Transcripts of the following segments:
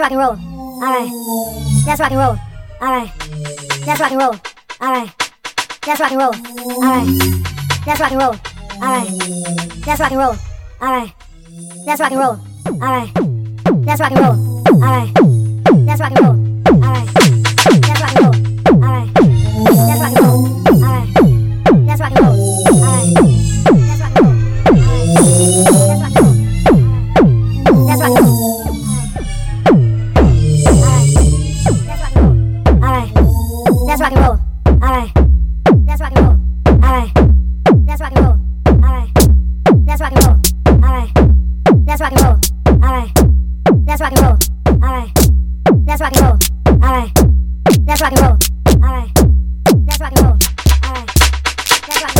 That's rock and roll. Alright. That's rock and roll. Alright. That's rock and roll. Alright. That's rock and roll. Alright. That's rock and roll. Alright. That's rock and roll. Alright. That's rock and roll. Alright. That's rock and roll. Alright. That's rock and roll. That's rock and roll. All right. That's rock and roll. All right. That's rock and roll. All right. That's rock and roll.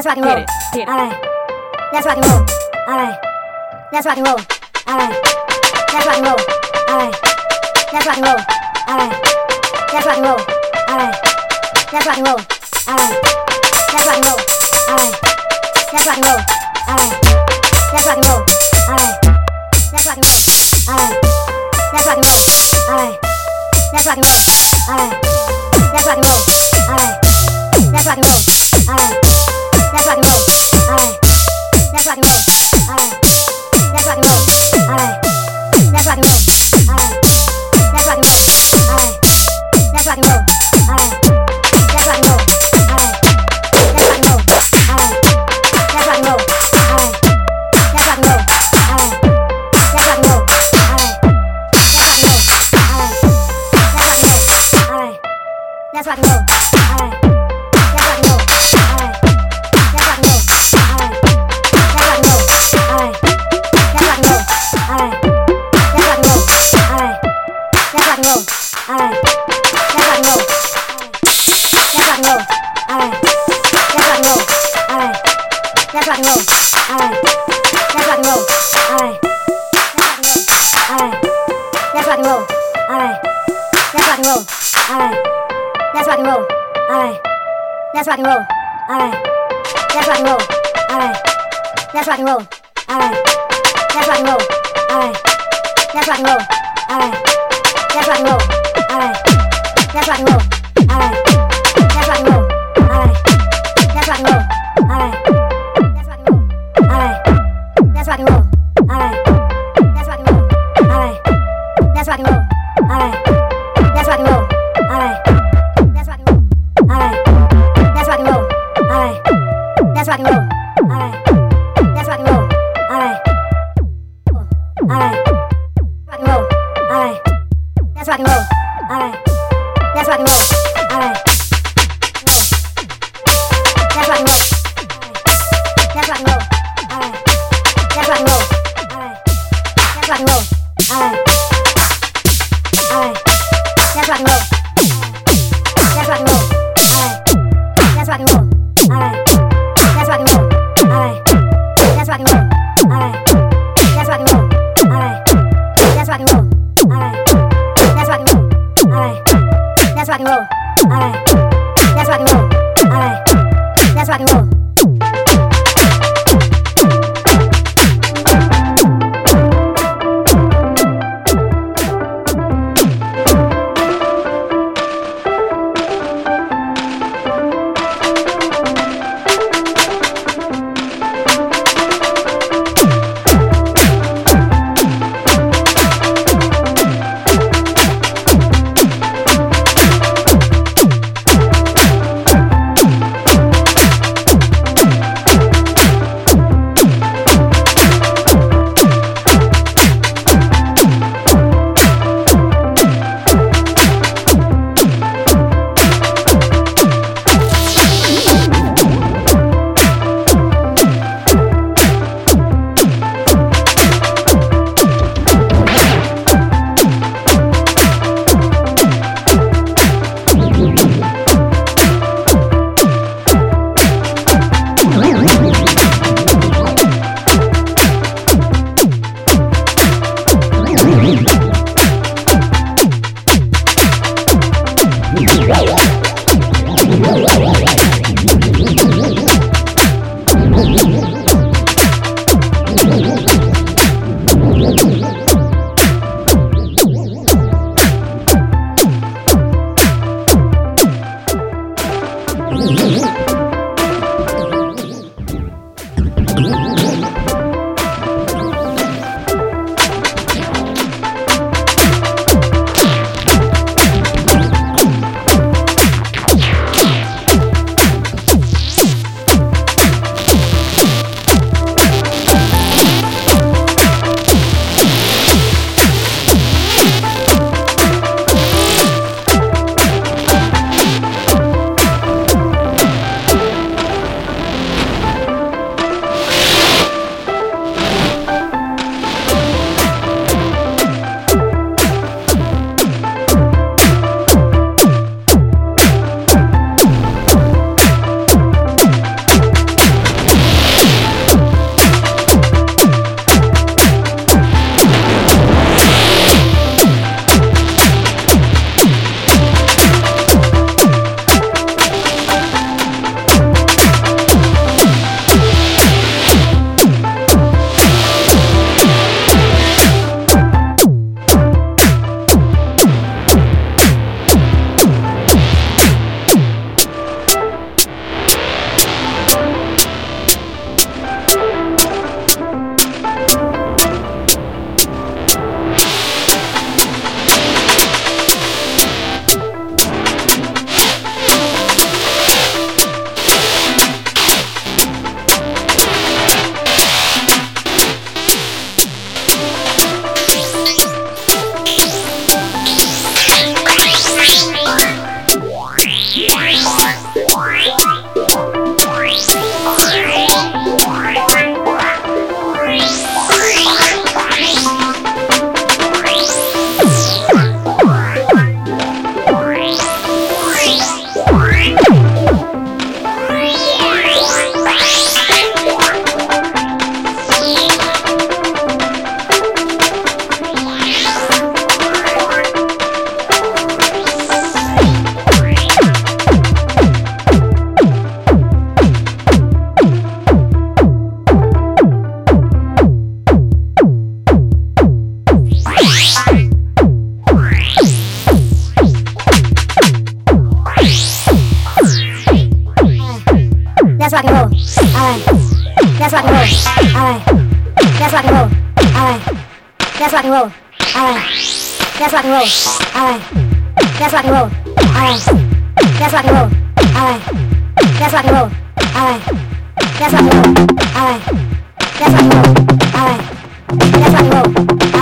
Let's rock and roll. All right. Let's rock and roll. All right. Let's rock and roll. Alright, let's rock and roll. Alright, that's rock and roll. Alright, that's rock and roll. Alright, let's rock and roll. Alright, let's rock and roll. Alright, let's rock and roll. Alright, let's rock and roll. Alright, let's rock and roll. Alright, let's rock and roll. Alright, let's rock and roll. Alright, let's rock and roll. Alright, let's rock and roll. Let's rock and roll. That's rock and roll. Alright. That's rock and roll. Alright. That's rock and roll. Alright. That's rock and roll. Alright. That's rock and roll. Alright. That's rock and roll. and roll. Alright. Let's rock and roll. Alright. Let's rock and roll. Alright. Let's rock and roll. Alright. Let's rock and roll. Alright. Let's rock and roll. Alright. Let's rock and roll. Alright. Let's rock and roll.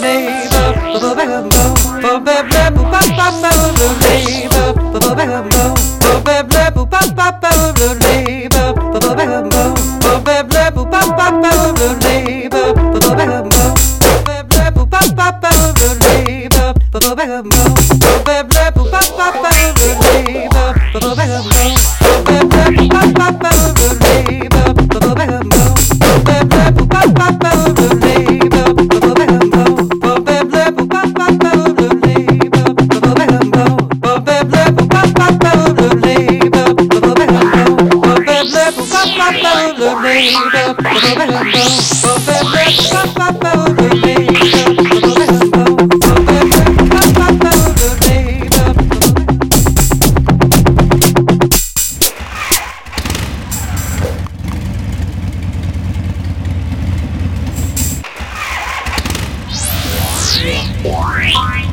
neighbor. Baby, Bye.